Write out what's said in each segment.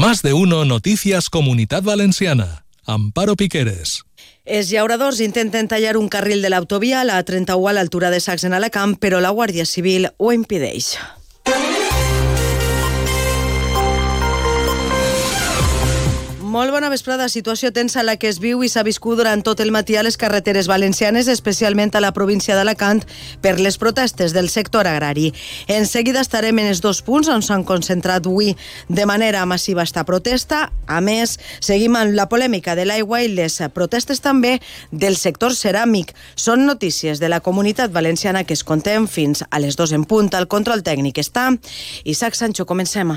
Más de uno Noticias Comunidad Valenciana. Amparo Piqueres. Els llauradors intenten tallar un carril de l'autovia a la 31 a l'altura de Sacs en Alacant, però la Guàrdia Civil ho impedeix. Molt bona vesprada. Situació tensa la que es viu i s'ha viscut durant tot el matí a les carreteres valencianes, especialment a la província d'Alacant, per les protestes del sector agrari. En seguida estarem en els dos punts on s'han concentrat avui de manera massiva esta protesta. A més, seguim amb la polèmica de l'aigua i les protestes també del sector ceràmic. Són notícies de la comunitat valenciana que es contem fins a les dos en punt. El control tècnic està. Isaac Sancho, comencem.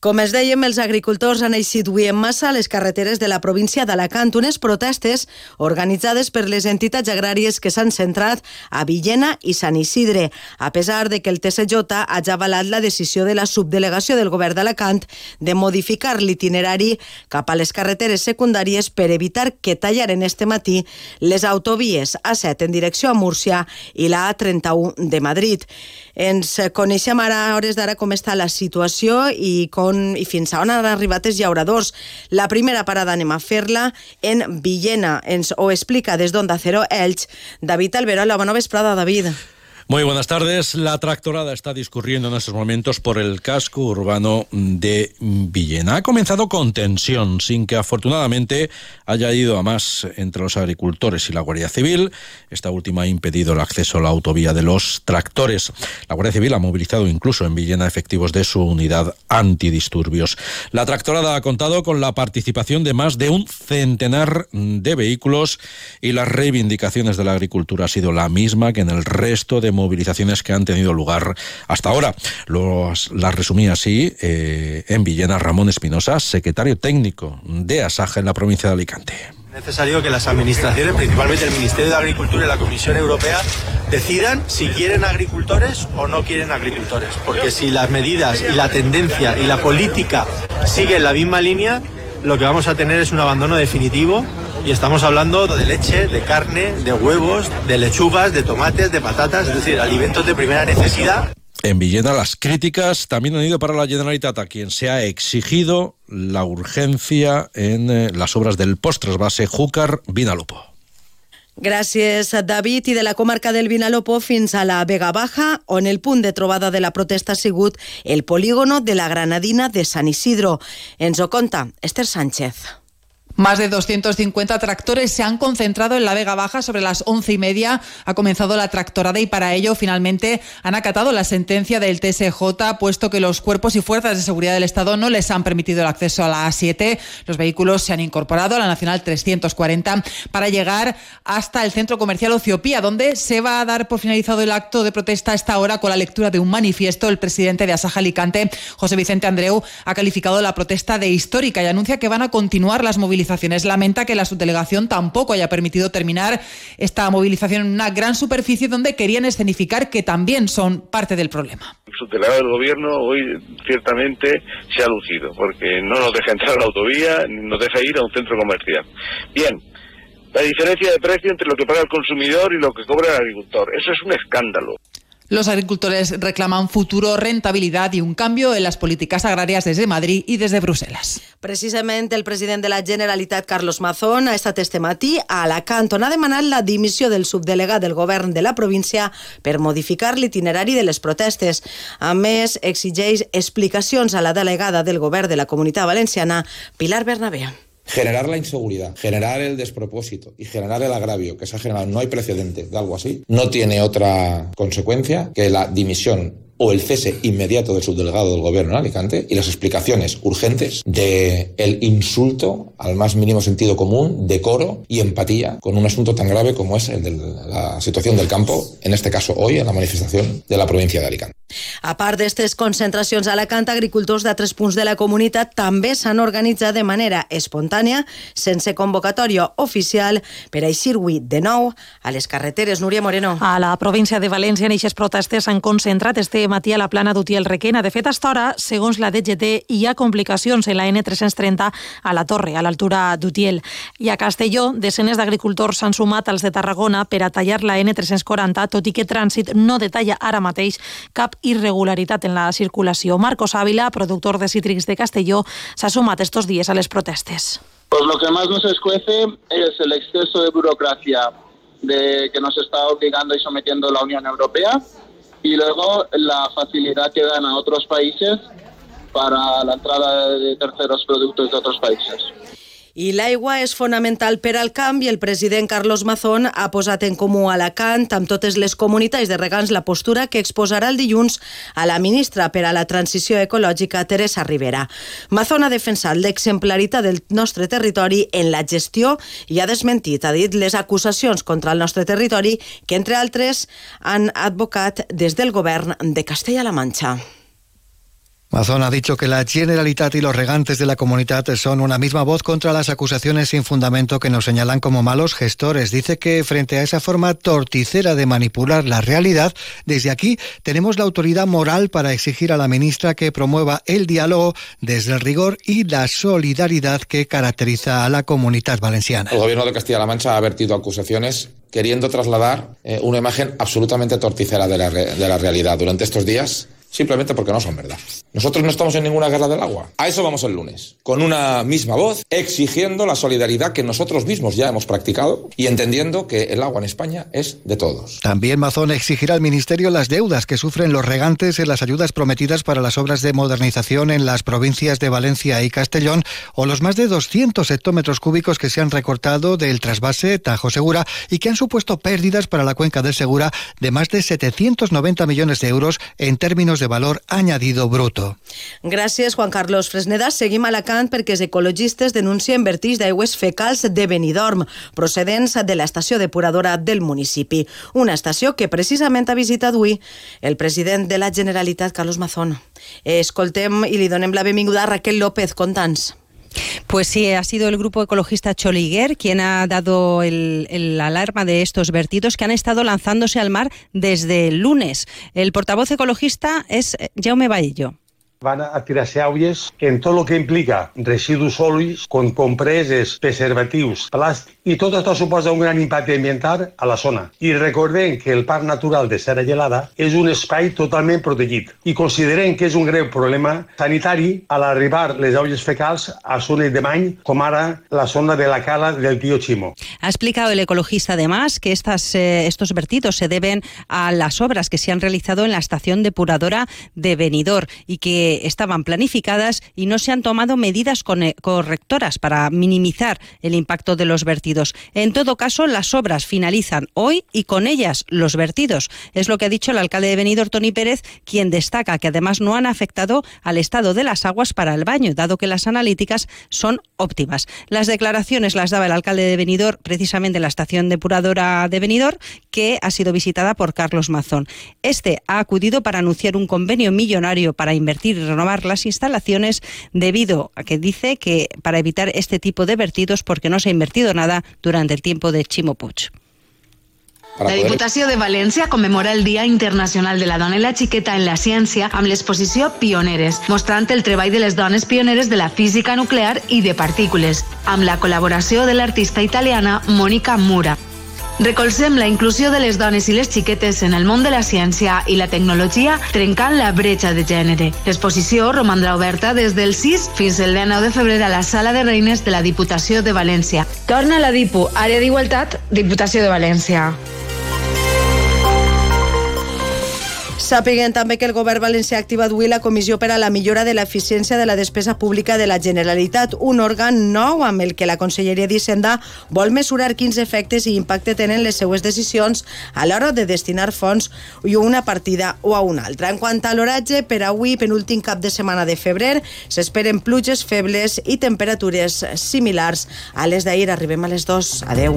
Com es dèiem, els agricultors han eixit avui en massa a les carreteres de la província d'Alacant, unes protestes organitzades per les entitats agràries que s'han centrat a Villena i Sant Isidre, a pesar de que el TSJ ha ja avalat la decisió de la subdelegació del govern d'Alacant de modificar l'itinerari cap a les carreteres secundàries per evitar que tallaren este matí les autovies A7 en direcció a Múrcia i la A31 de Madrid. Ens coneixem ara, a hores d'ara, com està la situació i com on, i fins a on han arribat els llauradors. La primera parada anem a fer-la en Villena. Ens ho explica des d'Onda Cero Elx, David Alberola. Bona vesprada, David. Muy buenas tardes. La tractorada está discurriendo en estos momentos por el casco urbano de Villena. Ha comenzado con tensión, sin que afortunadamente haya ido a más entre los agricultores y la Guardia Civil. Esta última ha impedido el acceso a la autovía de los tractores. La Guardia Civil ha movilizado incluso en Villena efectivos de su unidad antidisturbios. La tractorada ha contado con la participación de más de un centenar de vehículos y las reivindicaciones de la agricultura ha sido la misma que en el resto de movilizaciones que han tenido lugar hasta ahora. Los, las resumí así eh, en Villena Ramón Espinosa, secretario técnico de Asaja en la provincia de Alicante. Es necesario que las administraciones, principalmente el Ministerio de Agricultura y la Comisión Europea, decidan si quieren agricultores o no quieren agricultores. Porque si las medidas y la tendencia y la política siguen la misma línea, lo que vamos a tener es un abandono definitivo y estamos hablando de leche, de carne, de huevos, de lechugas, de tomates, de patatas, es decir, alimentos de primera necesidad. En Villena las críticas también han ido para la Generalitat, a quien se ha exigido la urgencia en eh, las obras del post-trasvase Júcar-Vinalopó. Gràcies, David. I de la comarca del Vinalopó fins a la Vega Baja, on el punt de trobada de la protesta ha sigut el polígono de la Granadina de San Isidro. Ens ho conta Esther Sánchez. Más de 250 tractores se han concentrado en la Vega Baja sobre las once y media. Ha comenzado la tractorada y para ello finalmente han acatado la sentencia del TSJ, puesto que los cuerpos y fuerzas de seguridad del Estado no les han permitido el acceso a la A7. Los vehículos se han incorporado a la Nacional 340 para llegar hasta el centro comercial Ociopía, donde se va a dar por finalizado el acto de protesta a esta hora con la lectura de un manifiesto. El presidente de Asaja Alicante, José Vicente Andreu, ha calificado la protesta de histórica y anuncia que van a continuar las movilizaciones Lamenta que la subdelegación tampoco haya permitido terminar esta movilización en una gran superficie donde querían escenificar que también son parte del problema. El subdelegado del gobierno hoy ciertamente se ha lucido porque no nos deja entrar a la autovía ni nos deja ir a un centro comercial. Bien, la diferencia de precio entre lo que paga el consumidor y lo que cobra el agricultor. Eso es un escándalo. Los agricultores reclaman futuro, rentabilidad y un cambio en las políticas agrarias desde Madrid y desde Bruselas. Precisament el president de la Generalitat, Carlos Mazón, ha estat este matí a Alacant, on ha demanat la dimissió del subdelegat del govern de la província per modificar l'itinerari de les protestes. A més, exigeix explicacions a la delegada del govern de la Comunitat Valenciana, Pilar Bernabé. Generar la inseguridad, generar el despropósito y generar el agravio que se ha generado, no hay precedente de algo así, no tiene otra consecuencia que la dimisión o el cese inmediato del subdelegado del gobierno en Alicante y las explicaciones urgentes de el insulto al más mínimo sentido común, decoro y empatía con un asunto tan grave como es el de la situación del campo, en este caso hoy en la manifestación de la provincia de Alicante. A part d'aquestes concentracions a Alacant, agricultors d'altres punts de la comunitat també s'han organitzat de manera espontània, sense convocatòria oficial, per aixir avui de nou a les carreteres. Núria Moreno. A la província de València, en aquestes protestes s'han concentrat este matí a la plana d'Utiel Requena. De fet, a hora, segons la DGT, hi ha complicacions en la N330 a la Torre, a l'altura d'Utiel. I a Castelló, desenes d'agricultors s'han sumat als de Tarragona per a tallar la N340, tot i que Trànsit no detalla ara mateix cap irregularitat en la circulació. Marcos Ávila, productor de cítrics de Castelló, s'ha sumat estos días a les protestes. Pues lo que más nos escuece es el exceso de burocracia de que nos está obligando y sometiendo la Unión Europea y luego la facilidad que dan a otros países para la entrada de terceros productos de otros países. I l'aigua és fonamental per al camp i el president Carlos Mazón ha posat en comú a Alacant amb totes les comunitats de regants la postura que exposarà el dilluns a la ministra per a la transició ecològica Teresa Rivera. Mazón ha defensat l'exemplaritat del nostre territori en la gestió i ha desmentit, ha dit, les acusacions contra el nostre territori que, entre altres, han advocat des del govern de Castella-La Manxa. Mazón ha dicho que la Generalitat y los regantes de la comunidad son una misma voz contra las acusaciones sin fundamento que nos señalan como malos gestores. Dice que frente a esa forma torticera de manipular la realidad, desde aquí tenemos la autoridad moral para exigir a la ministra que promueva el diálogo desde el rigor y la solidaridad que caracteriza a la comunidad valenciana. El gobierno de Castilla-La Mancha ha vertido acusaciones queriendo trasladar eh, una imagen absolutamente torticera de la realidad. Durante estos días simplemente porque no son verdad. Nosotros no estamos en ninguna guerra del agua. A eso vamos el lunes, con una misma voz, exigiendo la solidaridad que nosotros mismos ya hemos practicado y entendiendo que el agua en España es de todos. También Mazón exigirá al Ministerio las deudas que sufren los regantes en las ayudas prometidas para las obras de modernización en las provincias de Valencia y Castellón o los más de 200 hectómetros cúbicos que se han recortado del trasvase Tajo Segura y que han supuesto pérdidas para la cuenca del Segura de más de 790 millones de euros en términos de valor añadido bruto. Gràcies, Juan Carlos Fresneda. Seguim a Alacant perquè els ecologistes denuncien vertix d'aigües fecals de Benidorm, procedents de l'estació depuradora del municipi. Una estació que precisament ha visitat avui el president de la Generalitat, Carlos Mazón. Escoltem i li donem la benvinguda a Raquel López. Contants. Pues sí, ha sido el grupo ecologista Choliguer quien ha dado el, el, alarma de estos vertidos que han estado lanzándose al mar desde el lunes. El portavoz ecologista es Jaume Baillo. van a tirar-se àuies en tot el que implica residus sòlids, com compreses, preservatius, plàstic, i tot això suposa un gran impacte ambiental a la zona. I recordem que el Parc Natural de Serra Gelada és un espai totalment protegit i considerem que és un greu problema sanitari a l'arribar les àuies fecals a zones de many, com ara la zona de la cala del tío Chimo. Ha explicado el ecologista además que estas, eh, estos vertidos se deben a las obras que se han realizado en la estación depuradora de Benidorm y que estaban planificadas y no se han tomado medidas correctoras para minimizar el impacto de los vertidos. En todo caso, las obras finalizan hoy y con ellas los vertidos. Es lo que ha dicho el alcalde de Benidorm, Tony Pérez, quien destaca que además no han afectado al estado de las aguas para el baño, dado que las analíticas son óptimas. Las declaraciones las daba el alcalde de Benidorm precisamente en la estación depuradora de Benidorm, que ha sido visitada por Carlos Mazón. Este ha acudido para anunciar un convenio millonario para invertir y renovar las instalaciones debido a que dice que para evitar este tipo de vertidos porque no se ha invertido nada durante el tiempo de Chimo Puig. La Diputació de València commemora el Dia Internacional de la Dona i la Xiqueta en la Ciència amb l'exposició Pioneres, mostrant el treball de les dones pioneres de la física nuclear i de partícules, amb la col·laboració de l'artista italiana Mónica Mura. Recolzem la inclusió de les dones i les xiquetes en el món de la ciència i la tecnologia trencant la bretxa de gènere. L'exposició romandrà oberta des del 6 fins el 19 de febrer a la Sala de Reines de la Diputació de València. Torna la DIPU, Àrea d'Igualtat, Diputació de València. Sàpiguen també que el govern valencià ha activat avui la Comissió per a la millora de l'eficiència de la despesa pública de la Generalitat, un òrgan nou amb el que la Conselleria d'Hisenda vol mesurar quins efectes i impacte tenen les seues decisions a l'hora de destinar fons i una partida o a una altra. En quant a l'oratge, per avui, penúltim cap de setmana de febrer, s'esperen pluges febles i temperatures similars a les d'ahir. Arribem a les 2. Adeu.